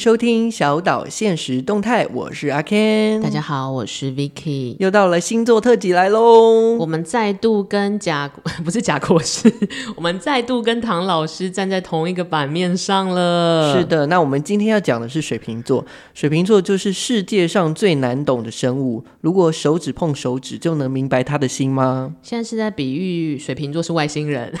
收听小岛现实动态，我是阿 Ken。大家好，我是 Vicky。又到了星座特辑来喽！我们再度跟贾 不是贾国师，我们再度跟唐老师站在同一个版面上了。是的，那我们今天要讲的是水瓶座。水瓶座就是世界上最难懂的生物。如果手指碰手指就能明白他的心吗？现在是在比喻水瓶座是外星人。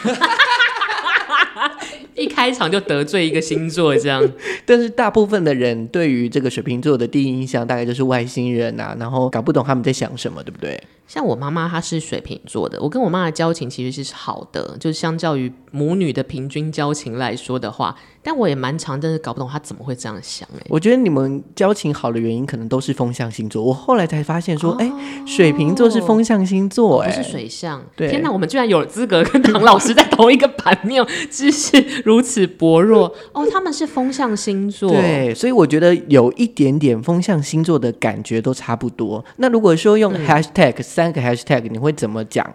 一开场就得罪一个星座，这样。但是大部分的人对于这个水瓶座的第一印象，大概就是外星人啊，然后搞不懂他们在想什么，对不对？像我妈妈她是水瓶座的，我跟我妈的交情其实是好的，就是相较于母女的平均交情来说的话，但我也蛮常，真的搞不懂她怎么会这样想哎。我觉得你们交情好的原因可能都是风象星座，我后来才发现说，哎、哦，水瓶座是风象星座，哎，不是水象。对，天哪，我们居然有资格跟唐老师在同一个版面，知识如此薄弱哦。他们是风象星座，对，所以我觉得有一点点风象星座的感觉都差不多。那如果说用 hashtag、嗯。三个 hashtag 你会怎么讲？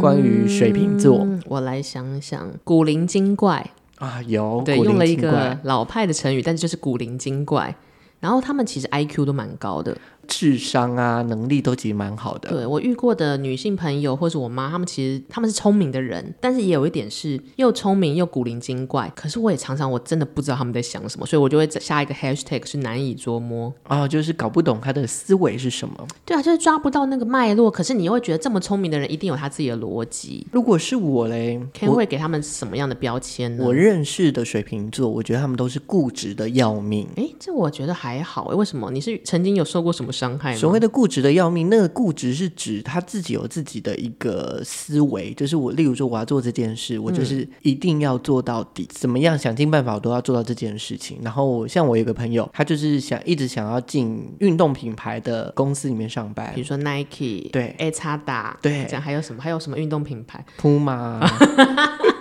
关于水瓶座，嗯，我来想想，古灵精怪啊，有对，用了一个老派的成语，但是就是古灵精怪。然后他们其实 IQ 都蛮高的。智商啊，能力都其实蛮好的。对，我遇过的女性朋友或者我妈，她们其实她们是聪明的人，但是也有一点是又聪明又古灵精怪。可是我也常常我真的不知道他们在想什么，所以我就会下一个 hashtag 是难以捉摸啊，就是搞不懂他的思维是什么。对啊，就是抓不到那个脉络。可是你又会觉得这么聪明的人一定有他自己的逻辑。如果是我嘞，Ken 会给他们什么样的标签呢？我认识的水瓶座，我觉得他们都是固执的要命。哎，这我觉得还好。为什么？你是曾经有受过什么伤害吗？所谓的固执的要命，那个固执是指他自己有自己的一个思维，就是我，例如说我要做这件事，我就是一定要做到底，怎么样想尽办法我都要做到这件事情。然后像我有个朋友，他就是想一直想要进运动品牌的公司里面上班，比如说 Nike，对，A 叉打，对，这样还有什么？还有什么运动品牌？Puma。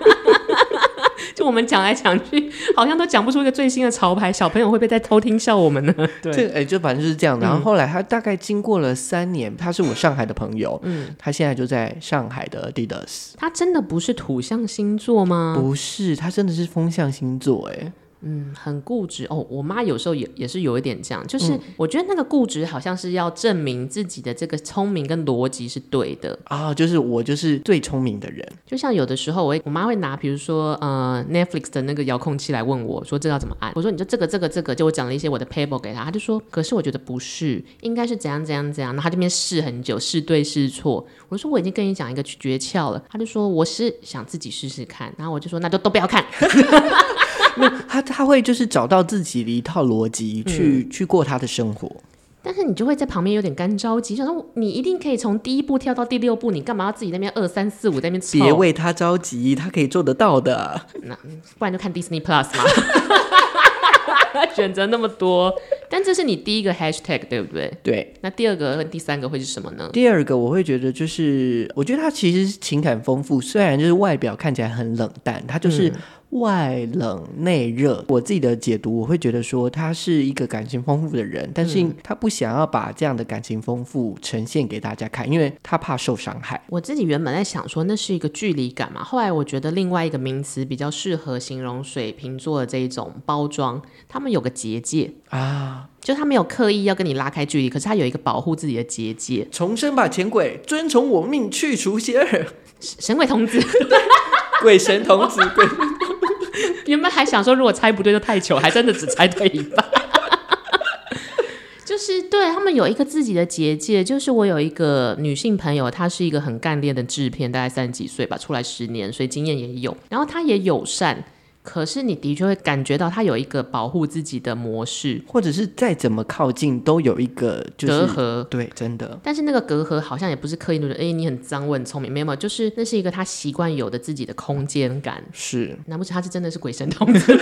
就我们讲来讲去，好像都讲不出一个最新的潮牌，小朋友会不会在偷听笑我们呢？对，哎、欸，就反正就是这样。然后后来他大概经过了三年，他是我上海的朋友，嗯，他现在就在上海的 Adidas。他真的不是土象星座吗？不是，他真的是风象星座，哎。嗯，很固执哦。我妈有时候也也是有一点这样，就是我觉得那个固执好像是要证明自己的这个聪明跟逻辑是对的啊。就是我就是最聪明的人。就像有的时候我会，我妈会拿比如说呃 Netflix 的那个遥控器来问我说这要怎么按。我说你就这个这个这个，就我讲了一些我的 paper 给他，他就说可是我觉得不是，应该是怎样怎样怎样。然后他这边试很久，试对试错。我说我已经跟你讲一个诀窍了，他就说我是想自己试试看。然后我就说那就都不要看。没有他，他会就是找到自己的一套逻辑去、嗯、去过他的生活，但是你就会在旁边有点干着急，想说你一定可以从第一步跳到第六步，你干嘛要自己那边二三四五在那边？别为他着急，他可以做得到的。那不然就看 Disney Plus 嘛，选择那么多。但这是你第一个 Hashtag 对不对？对。那第二个和第三个会是什么呢？第二个我会觉得就是，我觉得他其实情感丰富，虽然就是外表看起来很冷淡，他就是。嗯外冷内热，我自己的解读，我会觉得说他是一个感情丰富的人，但是他不想要把这样的感情丰富呈现给大家看，因为他怕受伤害。我自己原本在想说那是一个距离感嘛，后来我觉得另外一个名词比较适合形容水瓶座的这一种包装，他们有个结界啊，就他没有刻意要跟你拉开距离，可是他有一个保护自己的结界。重生吧，钱鬼，遵从我命，去除邪恶。神鬼童子，鬼神童子，鬼。你们还想说，如果猜不对就太糗，还真的只猜对一半。就是对他们有一个自己的结界。就是我有一个女性朋友，她是一个很干练的制片，大概三十几岁吧，出来十年，所以经验也有。然后她也友善。可是你的确会感觉到他有一个保护自己的模式，或者是再怎么靠近都有一个、就是、隔阂。对，真的。但是那个隔阂好像也不是刻意的，哎、欸，你很脏，我很聪明，没有，没有，就是那是一个他习惯有的自己的空间感。是，难不成他是真的是鬼神童子？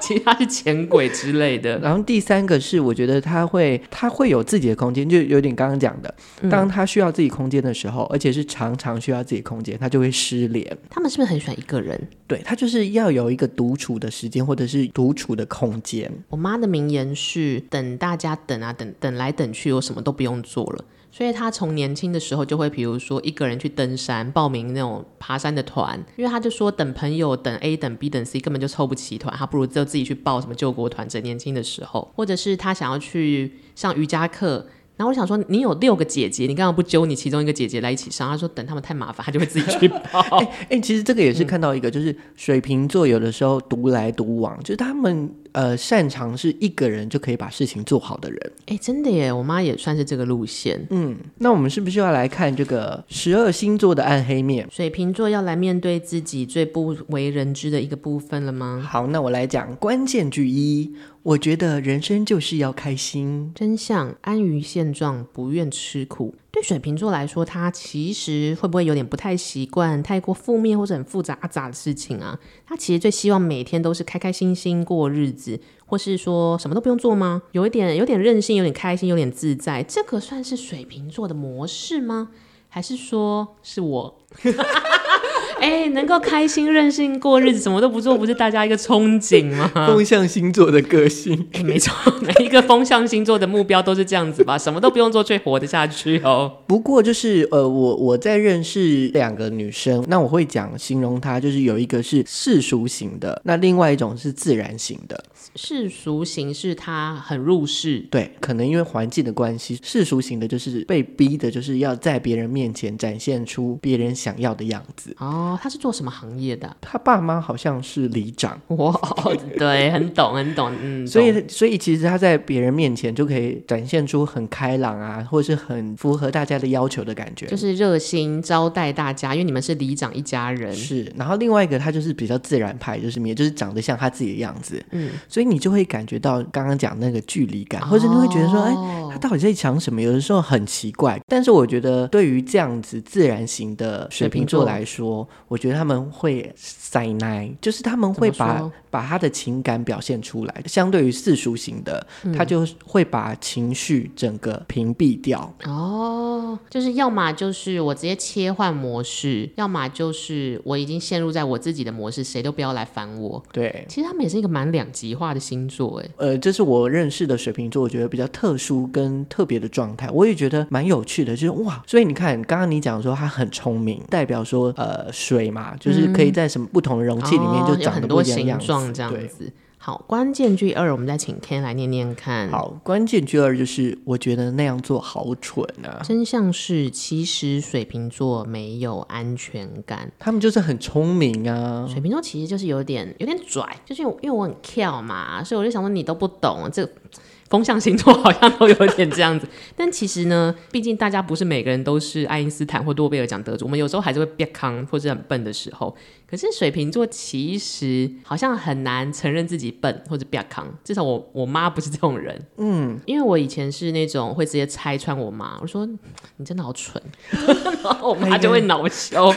其实他是潜鬼之类的。然后第三个是，我觉得他会他会有自己的空间，就有点刚刚讲的，当他需要自己空间的时候，嗯、而且是常常需要自己空间，他就会失联。他们是不是很喜欢一个人？对，他就是要有一个独处的时间，或者是独处的空间。我妈的名言是：等大家等啊等，等来等去，我什么都不用做了。所以他从年轻的时候就会，比如说一个人去登山，报名那种爬山的团，因为他就说等朋友，等 A 等 B 等 C 根本就凑不齐团，他不如就自己去报什么救国团。在年轻的时候，或者是他想要去上瑜伽课。然后我想说，你有六个姐姐，你干嘛不揪你其中一个姐姐来一起上？他说等他们太麻烦，他就会自己去报。哎、欸欸，其实这个也是看到一个，嗯、就是水瓶座有的时候独来独往，就是他们呃擅长是一个人就可以把事情做好的人。哎、欸，真的耶，我妈也算是这个路线。嗯，那我们是不是要来看这个十二星座的暗黑面？水瓶座要来面对自己最不为人知的一个部分了吗？好，那我来讲关键句一。我觉得人生就是要开心。真相，安于现状，不愿吃苦。对水瓶座来说，他其实会不会有点不太习惯太过负面或者很复杂杂的事情啊？他其实最希望每天都是开开心心过日子，或是说什么都不用做吗？有一点，有点任性，有点开心，有点自在，这个算是水瓶座的模式吗？还是说是我？哎、欸，能够开心任性过日子，什么都不做，不是大家一个憧憬吗？风象星座的个性，没错，每一个风象星座的目标都是这样子吧？什么都不用做，却活得下去哦。不过就是呃，我我在认识两个女生，那我会讲形容她，就是有一个是世俗型的，那另外一种是自然型的。世俗型是他很入世，对，可能因为环境的关系，世俗型的就是被逼的，就是要在别人面前展现出别人想要的样子。哦，他是做什么行业的？他爸妈好像是里长。哇，对，很懂，很懂。嗯，所以，所以其实他在别人面前就可以展现出很开朗啊，或是很符合大家的要求的感觉，就是热心招待大家，因为你们是里长一家人。是，然后另外一个他就是比较自然派，就是也就是长得像他自己的样子。嗯，所以你就会感觉到刚刚讲那个距离感，或者你会觉得说，哎、哦欸，他到底在想什么？有的时候很奇怪。但是我觉得，对于这样子自然型的水瓶座来说，我觉得他们会塞奶，就是他们会把把他的情感表现出来。相对于世俗型的，嗯、他就会把情绪整个屏蔽掉。哦，就是要么就是我直接切换模式，要么就是我已经陷入在我自己的模式，谁都不要来烦我。对，其实他们也是一个蛮两极化的星座，哎，呃，这是我认识的水瓶座，我觉得比较特殊跟特别的状态，我也觉得蛮有趣的，就是哇，所以你看，刚刚你讲说他很聪明，代表说呃水嘛，就是可以在什么不同的容器里面就长得不一样样子，这样子。好，关键句二，我们再请 Ken 来念念看。好，关键句二就是我觉得那样做好蠢啊。真相是，其实水瓶座没有安全感，他们就是很聪明啊。水瓶座其实就是有点有点拽，就是因为我很跳嘛，所以我就想说你都不懂这个。风象星座好像都有点这样子，但其实呢，毕竟大家不是每个人都是爱因斯坦或诺贝尔奖得主，我们有时候还是会变康或者很笨的时候。可是水瓶座其实好像很难承认自己笨或者变康，至少我我妈不是这种人。嗯，因为我以前是那种会直接拆穿我妈，我说你真的好蠢，然后我妈就会恼羞。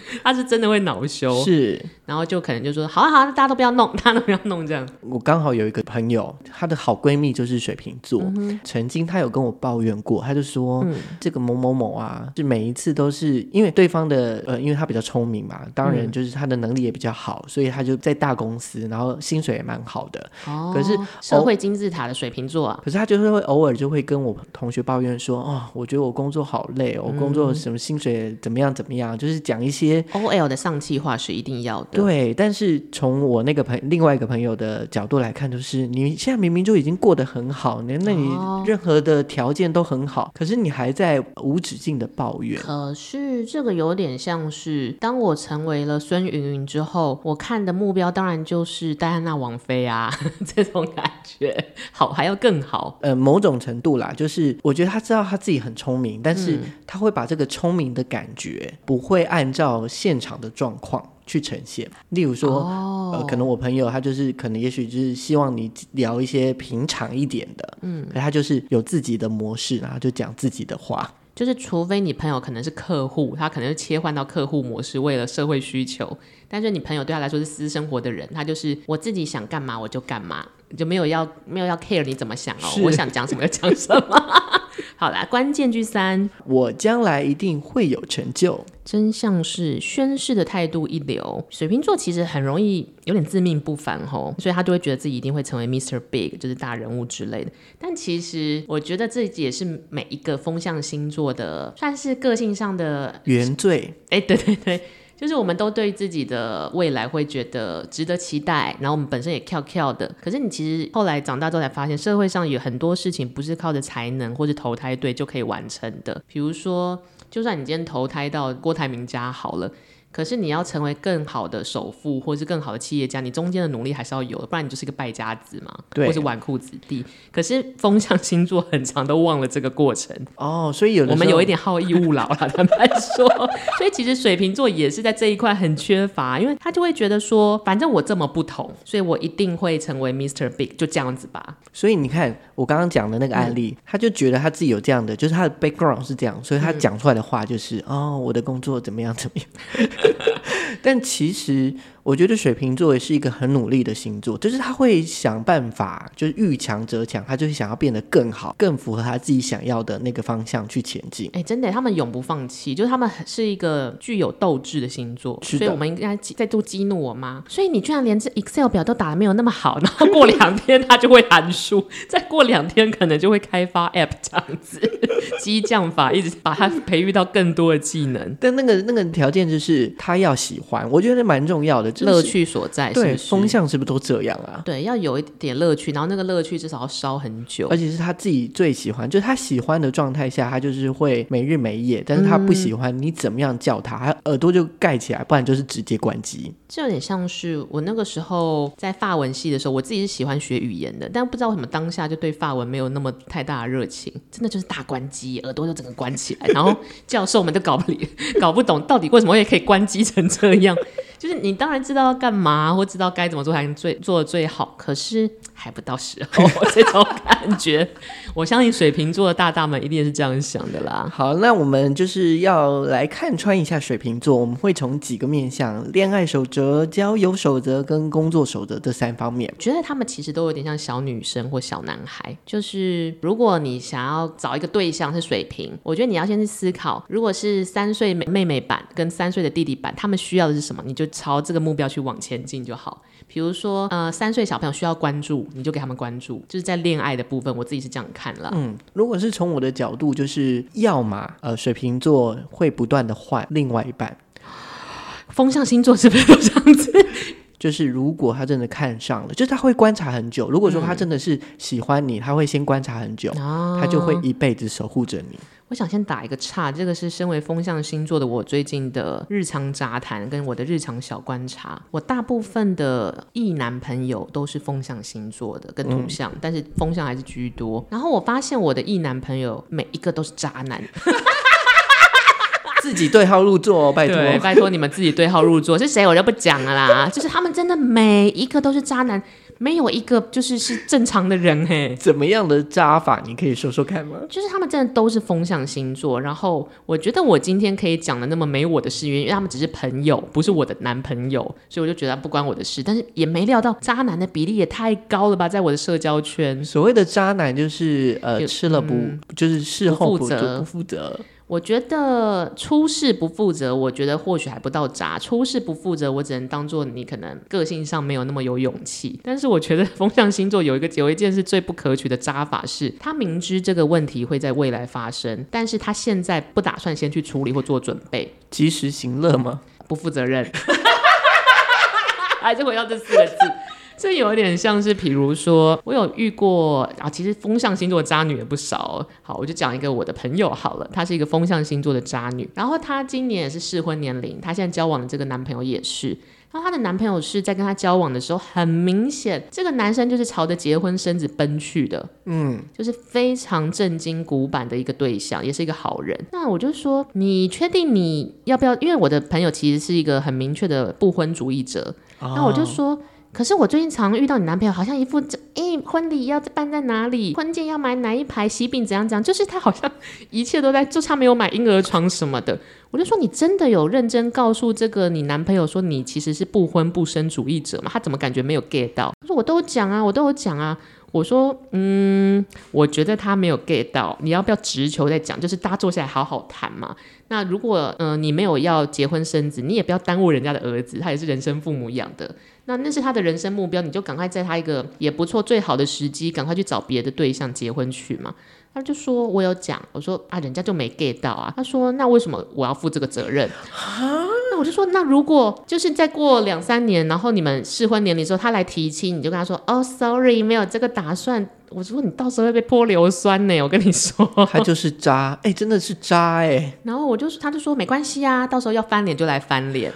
他是真的会恼羞，是，然后就可能就说，好啊好啊，大家都不要弄，大家都不要弄这样。我刚好有一个朋友，她的好闺蜜就是水瓶座，嗯、曾经她有跟我抱怨过，她就说、嗯、这个某某某啊，是每一次都是因为对方的呃，因为他比较聪明嘛，当然就是他的能力也比较好，嗯、所以他就在大公司，然后薪水也蛮好的。哦，可是社会金字塔的水瓶座啊，可是她就是会偶尔就会跟我同学抱怨说，哦，我觉得我工作好累哦，我工作什么薪水怎么样怎么样，就是讲一些。OL 的上气话是一定要的，对。但是从我那个朋另外一个朋友的角度来看，就是你现在明明就已经过得很好，那那你任何的条件都很好，哦、可是你还在无止境的抱怨。可是这个有点像是，当我成为了孙云云之后，我看的目标当然就是戴安娜王妃啊，这种感觉好还要更好。呃，某种程度啦，就是我觉得他知道他自己很聪明，但是他会把这个聪明的感觉不会按照现场的状况去呈现，例如说，哦、呃，可能我朋友他就是可能也许就是希望你聊一些平常一点的，嗯，可他就是有自己的模式，然后就讲自己的话。就是除非你朋友可能是客户，他可能是切换到客户模式，为了社会需求。但是你朋友对他来说是私生活的人，他就是我自己想干嘛我就干嘛，就没有要没有要 care 你怎么想哦，我想讲什么就讲什么。好啦，关键句三，我将来一定会有成就。真相是宣誓的态度一流。水瓶座其实很容易有点自命不凡吼，所以他就会觉得自己一定会成为 Mr. Big，就是大人物之类的。但其实我觉得这也是每一个风象星座的算是个性上的原罪。哎，对对对。就是我们都对自己的未来会觉得值得期待，然后我们本身也跳跳的。可是你其实后来长大之后才发现，社会上有很多事情不是靠着才能或者投胎对就可以完成的。比如说，就算你今天投胎到郭台铭家好了。可是你要成为更好的首富，或是更好的企业家，你中间的努力还是要有的，不然你就是一个败家子嘛，对，或是纨绔子弟。可是风象星座很长都忘了这个过程哦，所以有我们有一点好逸恶劳了，坦白说。所以其实水瓶座也是在这一块很缺乏，因为他就会觉得说，反正我这么不同，所以我一定会成为 Mr. Big，就这样子吧。所以你看我刚刚讲的那个案例，嗯，他就觉得他自己有这样的，就是他的 background 是这样，所以他讲出来的话就是，嗯，哦，我的工作怎么样怎么样。但其实。我觉得水瓶座也是一个很努力的星座，就是他会想办法，就是遇强则强，他就是想要变得更好，更符合他自己想要的那个方向去前进。哎，真的，他们永不放弃，就是他们是一个具有斗志的星座。是。所以我们应该再度激怒我妈。所以你居然连这 Excel 表都打的没有那么好，然后过两天他就会函数，再过两天可能就会开发 App 这样子，激将法一直把他培育到更多的技能。但那个那个条件就是他要喜欢，我觉得蛮重要的。乐趣所在是是，对，风向是不是都这样啊？对，要有一点乐趣，然后那个乐趣至少要烧很久，而且是他自己最喜欢，就是他喜欢的状态下，他就是会没日没夜。但是他不喜欢，你怎么样叫他，他耳朵就盖起来，不然就是直接关机。这有点像是我那个时候在法文系的时候，我自己是喜欢学语言的，但不知道为什么当下就对法文没有那么太大的热情，真的就是大关机，耳朵就整个关起来，然后教授们都搞不理，搞不懂到底为什么我也可以关机成这样。就是你当然知道要干嘛，或知道该怎么做才能最做的最好，可是还不到时候 这种感觉。我相信水瓶座的大大们一定是这样想的啦。好，那我们就是要来看穿一下水瓶座，我们会从几个面向：恋爱守则、交友守则跟工作守则这三方面。觉得他们其实都有点像小女生或小男孩。就是如果你想要找一个对象是水瓶，我觉得你要先去思考，如果是三岁妹妹妹版跟三岁的弟弟版，他们需要的是什么？你就朝这个目标去往前进就好。比如说，呃，三岁小朋友需要关注，你就给他们关注。就是在恋爱的部分，我自己是这样看了。嗯，如果是从我的角度，就是要么呃，水瓶座会不断的换另外一半。风象星座是不是都这样子？就是如果他真的看上了，就是他会观察很久。如果说他真的是喜欢你，嗯、他会先观察很久，哦、他就会一辈子守护着你。我想先打一个岔，这个是身为风象星座的我最近的日常杂谈跟我的日常小观察。我大部分的异男朋友都是风象星座的，跟土象，嗯、但是风象还是居多。然后我发现我的异男朋友每一个都是渣男。自己对号入座哦，拜托，拜托你们自己对号入座。是谁我就不讲了啦。就是他们真的每一个都是渣男，没有一个就是是正常的人嘿。怎么样的渣法？你可以说说看吗？就是他们真的都是风象星座。然后我觉得我今天可以讲的那么没我的事，因为他们只是朋友，不是我的男朋友，所以我就觉得不关我的事。但是也没料到渣男的比例也太高了吧，在我的社交圈。所谓的渣男就是呃吃了不、嗯、就是事后不负责，不负责。我觉得出事不负责，我觉得或许还不到渣。出事不负责，我只能当做你可能个性上没有那么有勇气。但是我觉得风象星座有一个有一件事最不可取的渣法是，他明知这个问题会在未来发生，但是他现在不打算先去处理或做准备，及时行乐吗？不负责任，还是回到这四个字。这有点像是，比如说，我有遇过啊，其实风象星座的渣女也不少。好，我就讲一个我的朋友好了，她是一个风象星座的渣女，然后她今年也是适婚年龄，她现在交往的这个男朋友也是，然后她的男朋友是在跟她交往的时候，很明显这个男生就是朝着结婚生子奔去的，嗯，就是非常正经古板的一个对象，也是一个好人。那我就说，你确定你要不要？因为我的朋友其实是一个很明确的不婚主义者，那我就说。可是我最近常遇到你男朋友，好像一副这哎婚礼要办在哪里，婚戒要买哪一排，喜饼怎样怎样，就是他好像一切都在，就差没有买婴儿床什么的。我就说你真的有认真告诉这个你男朋友说你其实是不婚不生主义者吗？他怎么感觉没有 get 到？他说我都讲啊，我都有讲啊。我说，嗯，我觉得他没有 get 到，你要不要直球再讲？就是大家坐下来好好谈嘛。那如果，嗯、你没有要结婚生子，你也不要耽误人家的儿子，他也是人生父母养的。那那是他的人生目标，你就赶快在他一个也不错、最好的时机，赶快去找别的对象结婚去嘛。他就说：“我有讲，我说啊，人家就没 get 到啊。”他说：“那为什么我要负这个责任？”我就说：“那如果就是再过两三年，然后你们适婚年龄之后，他来提亲，你就跟他说：‘哦，sorry，没有这个打算。’我说你到时候会被泼硫酸呢。我跟你说，他就是渣，哎、欸，真的是渣哎、欸。然后我就他就说没关系啊，到时候要翻脸就来翻脸。”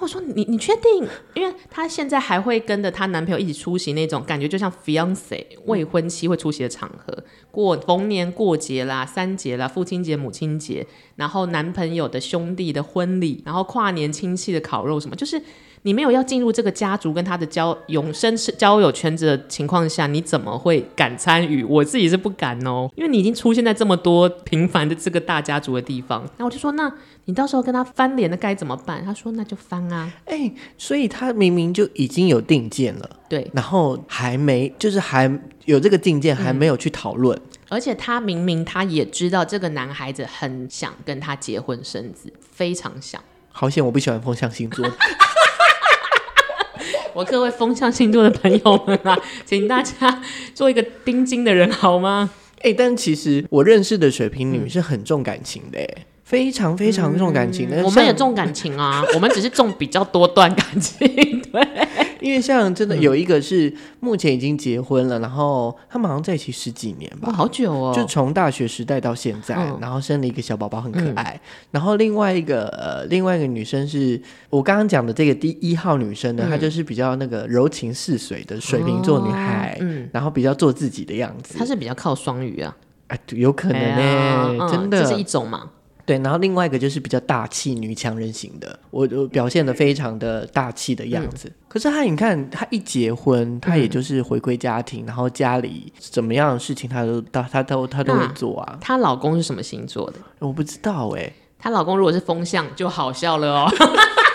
我说你你确定？因为她现在还会跟着她男朋友一起出席那种感觉，就像 fiance 未婚妻会出席的场合，过逢年过节啦、三节啦、父亲节、母亲节，然后男朋友的兄弟的婚礼，然后跨年亲戚的烤肉什么，就是。你没有要进入这个家族跟他的交永生交友圈子的情况下，你怎么会敢参与？我自己是不敢哦，因为你已经出现在这么多平凡的这个大家族的地方。那我就说，那你到时候跟他翻脸的该怎么办？他说，那就翻啊。哎、欸，所以他明明就已经有定见了，对，然后还没，就是还有这个定见，还没有去讨论、嗯。而且他明明他也知道这个男孩子很想跟他结婚生子，非常想。好险，我不喜欢风象星座。我各位风象星座的朋友们啊，请大家做一个丁金的人好吗？哎、欸，但其实我认识的水瓶女是很重感情的，哎，非常非常重感情的。嗯、我们也重感情啊，我们只是重比较多段感情，对。因为像真的有一个是目前已经结婚了，嗯、然后他们好像在一起十几年吧，好久哦，就从大学时代到现在，嗯、然后生了一个小宝宝，很可爱。嗯、然后另外一个呃，另外一个女生是我刚刚讲的这个第一号女生呢，嗯、她就是比较那个柔情似水的水瓶座女孩，哦、嗯，然后比较做自己的样子。她是比较靠双鱼啊，哎，有可能呢、真的，这是一种嘛。对，然后另外一个就是比较大气女强人型的，我我表现的非常的大气的样子。嗯、可是她，你看她一结婚，她也就是回归家庭，嗯、然后家里怎么样的事情，她都她她都她都会做啊。她老公是什么星座的？我不知道哎、欸。她老公如果是风象，就好笑了哦。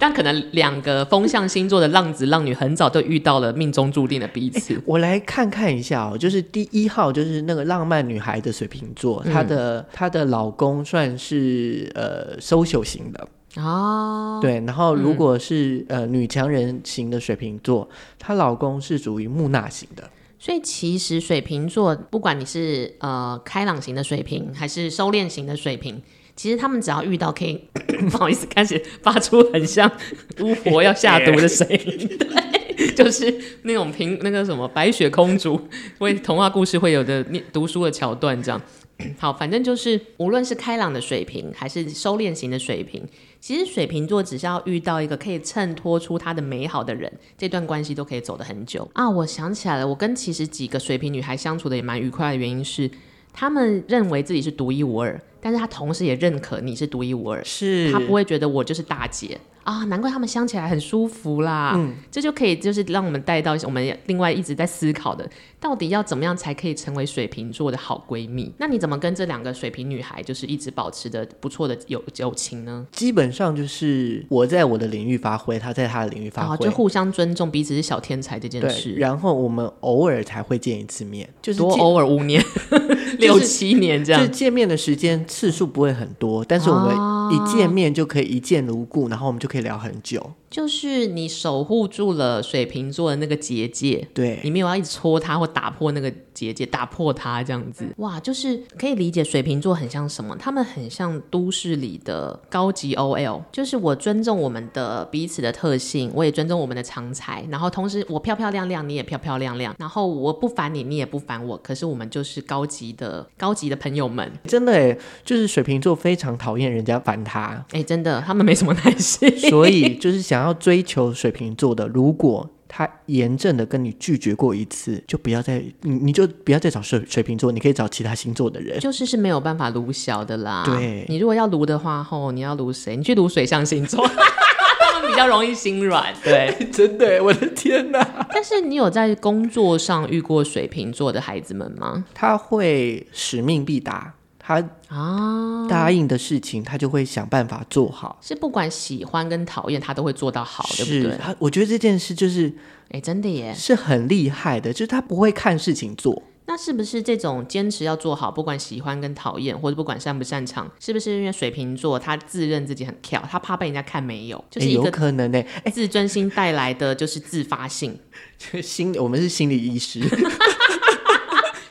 但可能两个风象星座的浪子浪女很早就遇到了命中注定的彼此。欸、我来看看一下哦，就是第一号就是那个浪漫女孩的水瓶座，她、嗯、的她的老公算是呃 social 型的哦，对，然后如果是、嗯、呃女强人型的水瓶座，她老公是属于木讷型的。所以其实水瓶座，不管你是呃开朗型的水瓶，还是收敛型的水瓶。其实他们只要遇到可以，不好意思，开始发出很像巫婆要下毒的声音，对，就是那种平那个什么白雪公主为童话故事会有的念读书的桥段这样。好，反正就是无论是开朗的水平还是收敛型的水平，其实水瓶座只是要遇到一个可以衬托出他的美好的人，这段关系都可以走得很久啊。我想起来了，我跟其实几个水瓶女孩相处的也蛮愉快的原因是，他们认为自己是独一无二。但是他同时也认可你是独一无二，是，他不会觉得我就是大姐。啊，难怪他们相起来很舒服啦。嗯，这就可以就是让我们带到我们另外一直在思考的，到底要怎么样才可以成为水瓶座的好闺蜜？那你怎么跟这两个水瓶女孩就是一直保持的不错的友友情呢？基本上就是我在我的领域发挥，她在她的领域发挥，就互相尊重，彼此是小天才这件事。然后我们偶尔才会见一次面，就是多偶尔五年、六七年这样，就是见面的时间次数不会很多，但是我们一见面就可以一见如故，然后我们就可以聊很久。就是你守护住了水瓶座的那个结界，对，你没有要一直戳它或打破那个结界，打破它这样子，哇，就是可以理解水瓶座很像什么？他们很像都市里的高级 OL，就是我尊重我们的彼此的特性，我也尊重我们的长才，然后同时我漂漂亮亮，你也漂漂亮亮，然后我不烦你，你也不烦我，可是我们就是高级的高级的朋友们，真的哎，就是水瓶座非常讨厌人家烦他，哎，真的，他们没什么耐心，所以就是想。要追求水瓶座的，如果他严正的跟你拒绝过一次，就不要再你你就不要再找水水瓶座，你可以找其他星座的人，就是是没有办法撸小的啦。对，你如果要撸的话，吼，你要撸谁？你去撸水象星座，比较容易心软。对，真的，我的天哪！但是你有在工作上遇过水瓶座的孩子们吗？他会使命必达。他啊，答应的事情，他就会想办法做好。是不管喜欢跟讨厌，他都会做到好，对不对？他，我觉得这件事就是，哎，真的耶，是很厉害的。就是他不会看事情做。那是不是这种坚持要做好，不管喜欢跟讨厌，或者不管擅不擅长，是不是因为水瓶座他自认自己很跳，他怕被人家看没有，就是一个有可能呢？哎，自尊心带来的就是自发性。心，我们是心理医师。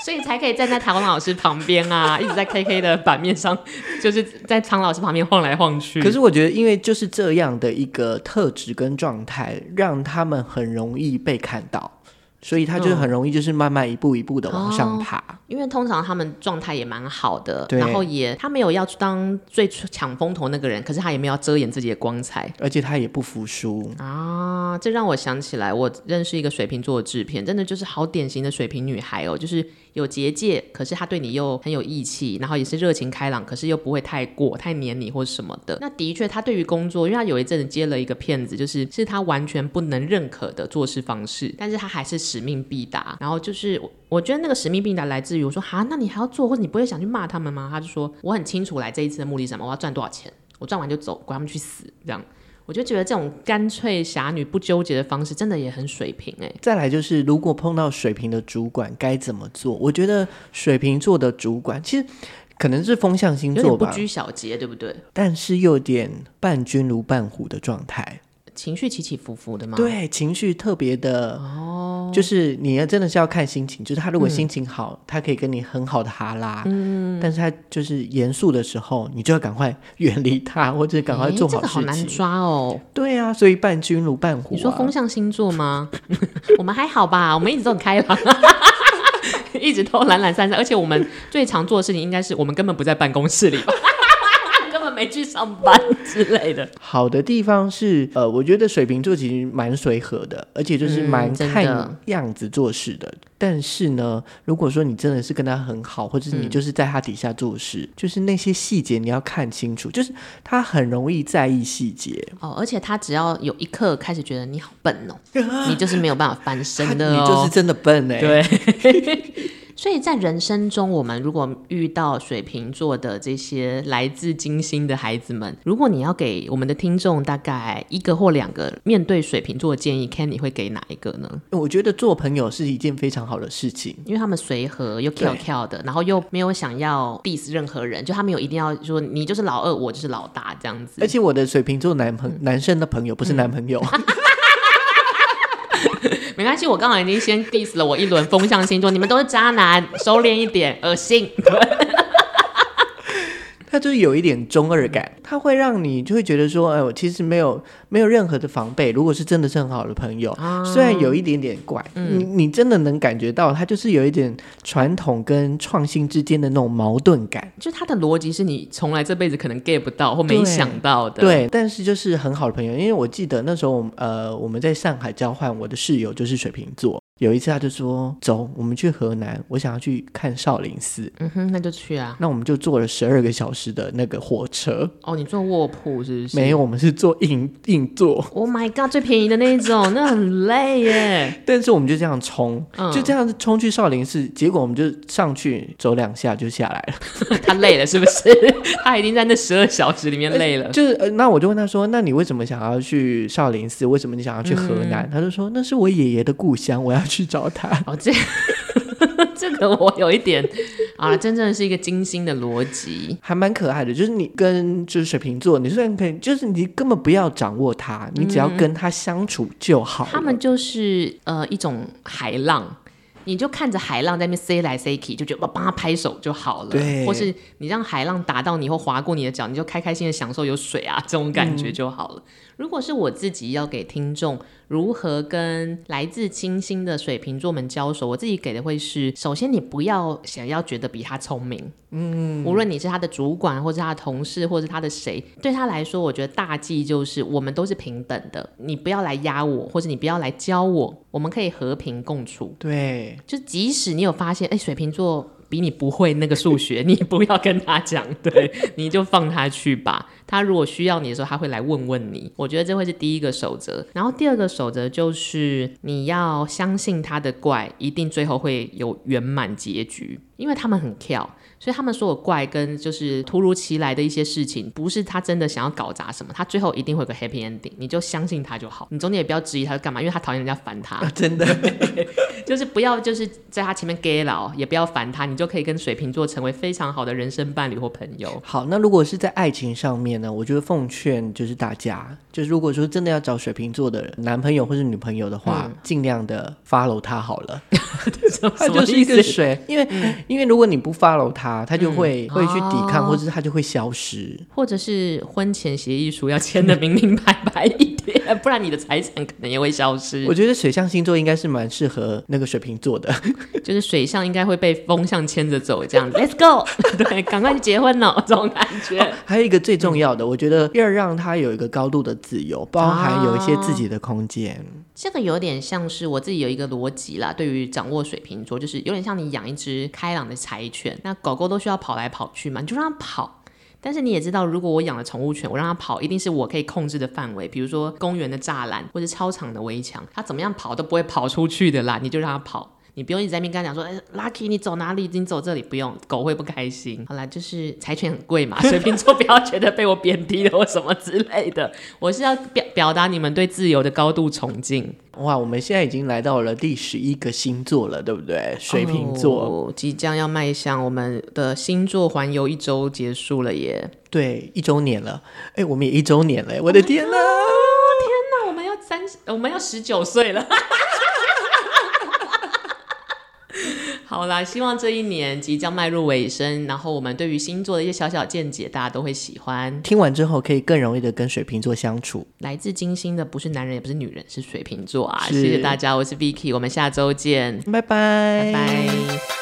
所以才可以站在唐老师旁边啊，一直在 KK 的版面上，就是在唐老师旁边晃来晃去。可是我觉得，因为就是这样的一个特质跟状态，让他们很容易被看到。所以他就很容易，就是慢慢一步一步的往上爬。因为通常他们状态也蛮好的，然后也他没有要去当最抢风头那个人，可是他也没有要遮掩自己的光彩，而且他也不服输啊。这让我想起来，我认识一个水瓶座的制片，真的就是好典型的水瓶女孩哦，就是有结界，可是他对你又很有义气，然后也是热情开朗，可是又不会太过太黏你或什么的。那的确，他对于工作，因为他有一阵子接了一个片子，就是是他完全不能认可的做事方式，但是他还是。使命必达，然后就是我觉得那个使命必达来自于我说哈，那你还要做，或者你不会想去骂他们吗？他就说我很清楚来这一次的目的是什么，我要赚多少钱，我赚完就走，管他们去死。这样我就觉得这种干脆侠女不纠结的方式，真的也很水平哎。再来就是如果碰到水平的主管该怎么做？我觉得水瓶座的主管其实可能是风象星座吧，不拘小节，对不对？但是又有点伴君如伴虎的状态。情绪起起伏伏的吗？对，情绪特别的哦，就是你要真的是要看心情。就是他如果心情好，嗯、他可以跟你很好的哈拉，嗯，但是他就是严肃的时候，你就要赶快远离他，或者赶快做好事情。这个好难抓哦。对啊，所以伴君如伴虎、啊。你说风象星座吗？我们还好吧，我们一直都很开朗，一直都懒懒散散，而且我们最常做的事情应该是我们根本不在办公室里吧。没去上班之类的。好的地方是，呃，我觉得水瓶座其实蛮随和的，而且就是蛮看样子做事的。嗯、但是呢，如果说你真的是跟他很好，或者是你就是在他底下做事，嗯、就是那些细节你要看清楚，就是他很容易在意细节哦。而且他只要有一刻开始觉得你好笨哦，你就是没有办法翻身的、哦，你就是真的笨哎。对。所以在人生中，我们如果遇到水瓶座的这些来自金星的孩子们，如果你要给我们的听众大概一个或两个面对水瓶座的建议，Ken 你会给哪一个呢？我觉得做朋友是一件非常好的事情，因为他们随和又跳跳的，然后又没有想要 diss 任何人，就他们有一定要说你就是老二，我就是老大这样子。而且我的水瓶座男朋、嗯、男生的朋友不是男朋友。嗯 没关系，我刚好已经先 diss 了我一轮风向星座，你们都是渣男，收敛一点，恶心。他就是有一点中二感，他会让你就会觉得说，哎，我其实没有没有任何的防备。如果是真的是很好的朋友，啊、虽然有一点点怪，嗯、你你真的能感觉到他就是有一点传统跟创新之间的那种矛盾感。就他的逻辑是你从来这辈子可能 get 不到或没想到的。对，对，但是就是很好的朋友，因为我记得那时候，呃，我们在上海交换，我的室友就是水瓶座。有一次，他就说：“走，我们去河南，我想要去看少林寺。”嗯哼，那就去啊。那我们就坐了十二个小时的那个火车。哦，你坐卧铺是不是？没有，我们是坐硬硬座。Oh my god，最便宜的那一种，那很累耶。但是我们就这样冲，嗯、就这样冲去少林寺，结果我们就上去走两下就下来了。他累了是不是？他已经在那十二小时里面累了。就是、呃，那我就问他说：“那你为什么想要去少林寺？为什么你想要去河南？”嗯、他就说：“那是我爷爷的故乡，我要。”去找他哦，这 这个我有一点啊，真正是一个精心的逻辑，还蛮可爱的。就是你跟就是水瓶座，你虽然可以，就是你根本不要掌握他，你只要跟他相处就好。他们就是呃一种海浪。你就看着海浪在那边塞来塞去，就觉得帮他拍手就好了。对，或是你让海浪打到你或划过你的脚，你就开开心的享受有水啊这种感觉就好了。嗯、如果是我自己要给听众如何跟来自清新的水瓶座们交手，我自己给的会是：首先你不要想要觉得比他聪明，嗯，无论你是他的主管，或是他的同事，或是他的谁，对他来说，我觉得大忌就是我们都是平等的，你不要来压我，或者你不要来教我，我们可以和平共处。对。就即使你有发现，哎，水瓶座比你不会那个数学，你不要跟他讲，对，你就放他去吧。他如果需要你的时候，他会来问问你。我觉得这会是第一个守则。然后第二个守则就是你要相信他的怪一定最后会有圆满结局，因为他们很跳。所以他们说我怪跟就是突如其来的一些事情，不是他真的想要搞砸什么，他最后一定会有个 happy ending，你就相信他就好。你中间也不要质疑他干嘛，因为他讨厌人家烦他。啊、真的，就是不要就是在他前面 gay 老，也不要烦他，你就可以跟水瓶座成为非常好的人生伴侣或朋友。好，那如果是在爱情上面呢？我觉得奉劝就是大家，就是如果说真的要找水瓶座的男朋友或是女朋友的话，嗯、尽量的 follow 他好了。他就是一个水，因为、嗯、因为如果你不 follow 他。他就会、嗯、会去抵抗，或者是他就会消失，或者是婚前协议书要签的明明白白一点，不然你的财产可能也会消失。我觉得水象星座应该是蛮适合那个水瓶座的，就是水象应该会被风象牵着走，这样 Let's go，对，赶快去结婚了，这种感觉、哦。还有一个最重要的，嗯、我觉得要让他有一个高度的自由，包含有一些自己的空间。啊、这个有点像是我自己有一个逻辑啦，对于掌握水瓶座，就是有点像你养一只开朗的柴犬，那狗。狗都需要跑来跑去嘛，你就让它跑。但是你也知道，如果我养了宠物犬，我让它跑，一定是我可以控制的范围，比如说公园的栅栏或者操场的围墙，它怎么样跑都不会跑出去的啦。你就让它跑，你不用一直在那边跟他讲说，哎，Lucky，你走哪里？你走这里，不用，狗会不开心。好啦，就是柴犬很贵嘛，水瓶座不要觉得被我贬低了或什么之类的。我是要表表达你们对自由的高度崇敬。哇，我们现在已经来到了第十一个星座了，对不对？水瓶座、哦、即将要迈向我们的星座环游一周结束了耶！对，一周年了，哎，我们也一周年了，我的天哪！哦、天哪，我们要三十，我们要十九岁了。好啦，希望这一年即将迈入尾声，然后我们对于星座的一些小小见解，大家都会喜欢。听完之后，可以更容易的跟水瓶座相处。来自金星的不是男人，也不是女人，是水瓶座啊！谢谢大家，我是 Vicky，我们下周见，拜拜，拜拜。